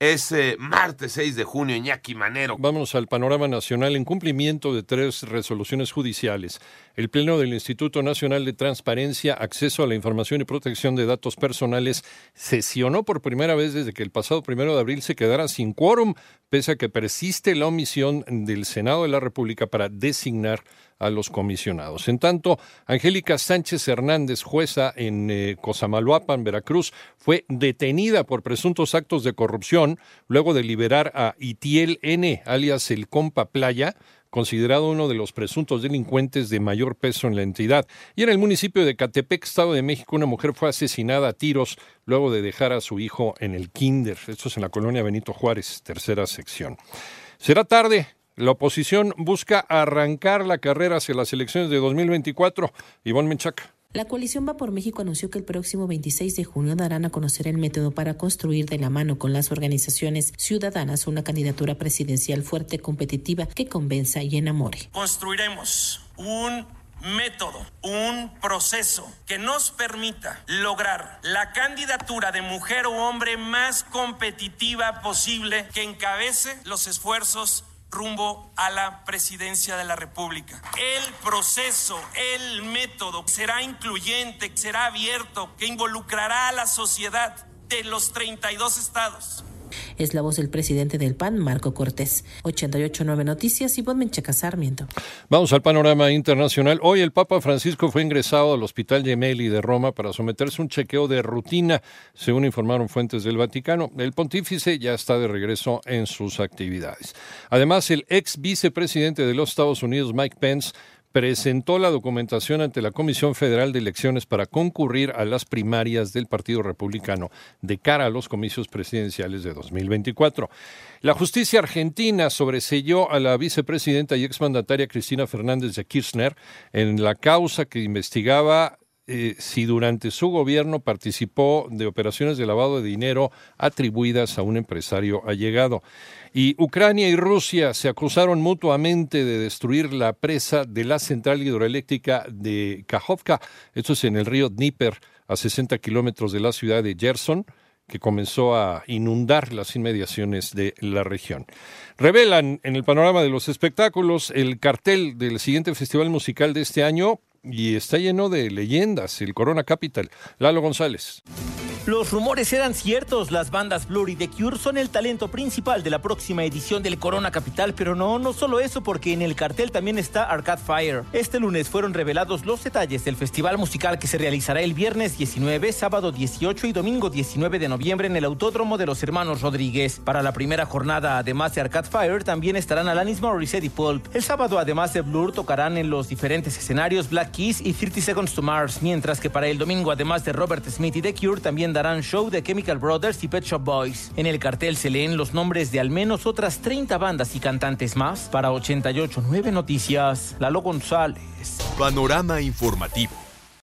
Es martes 6 de junio, Iñaki Manero. Vamos al panorama nacional en cumplimiento de tres resoluciones judiciales. El Pleno del Instituto Nacional de Transparencia, Acceso a la Información y Protección de Datos Personales sesionó por primera vez desde que el pasado primero de abril se quedara sin quórum, pese a que persiste la omisión del Senado de la República para designar a los comisionados. En tanto, Angélica Sánchez Hernández, jueza en eh, Cosamaloapan, Veracruz, fue detenida por presuntos actos de corrupción luego de liberar a Itiel N., alias el Compa Playa, considerado uno de los presuntos delincuentes de mayor peso en la entidad. Y en el municipio de Catepec, Estado de México, una mujer fue asesinada a tiros luego de dejar a su hijo en el kinder. Esto es en la colonia Benito Juárez, tercera sección. Será tarde, la oposición busca arrancar la carrera hacia las elecciones de 2024. Ivonne Menchaca. La coalición Va por México anunció que el próximo 26 de junio darán a conocer el método para construir de la mano con las organizaciones ciudadanas una candidatura presidencial fuerte, competitiva, que convenza y enamore. Construiremos un método, un proceso que nos permita lograr la candidatura de mujer o hombre más competitiva posible que encabece los esfuerzos rumbo a la presidencia de la República. El proceso, el método será incluyente, será abierto, que involucrará a la sociedad de los 32 estados. Es la voz del presidente del PAN, Marco Cortés. 889 Noticias y Menchaca Sarmiento. Vamos al panorama internacional. Hoy el Papa Francisco fue ingresado al Hospital Gemelli de Roma para someterse a un chequeo de rutina, según informaron fuentes del Vaticano. El pontífice ya está de regreso en sus actividades. Además, el ex vicepresidente de los Estados Unidos, Mike Pence, presentó la documentación ante la Comisión Federal de Elecciones para concurrir a las primarias del Partido Republicano de cara a los comicios presidenciales de 2024. La justicia argentina sobreselló a la vicepresidenta y exmandataria Cristina Fernández de Kirchner en la causa que investigaba eh, si durante su gobierno participó de operaciones de lavado de dinero atribuidas a un empresario allegado. Y Ucrania y Rusia se acusaron mutuamente de destruir la presa de la central hidroeléctrica de Kajovka, esto es en el río Dnieper, a 60 kilómetros de la ciudad de Gerson que comenzó a inundar las inmediaciones de la región. Revelan en el panorama de los espectáculos el cartel del siguiente festival musical de este año y está lleno de leyendas, el Corona Capital. Lalo González. Los rumores eran ciertos, las bandas Blur y The Cure son el talento principal de la próxima edición del Corona Capital, pero no, no solo eso, porque en el cartel también está Arcade Fire. Este lunes fueron revelados los detalles del festival musical que se realizará el viernes 19, sábado 18 y domingo 19 de noviembre en el Autódromo de los Hermanos Rodríguez. Para la primera jornada, además de Arcade Fire, también estarán Alanis Morissette y Pulp. El sábado, además de Blur, tocarán en los diferentes escenarios Black Keys y 30 Seconds to Mars, mientras que para el domingo, además de Robert Smith y The Cure, darán show de Chemical Brothers y Pet Shop Boys. En el cartel se leen los nombres de al menos otras 30 bandas y cantantes más. Para 889 Noticias, Lalo González. Panorama informativo.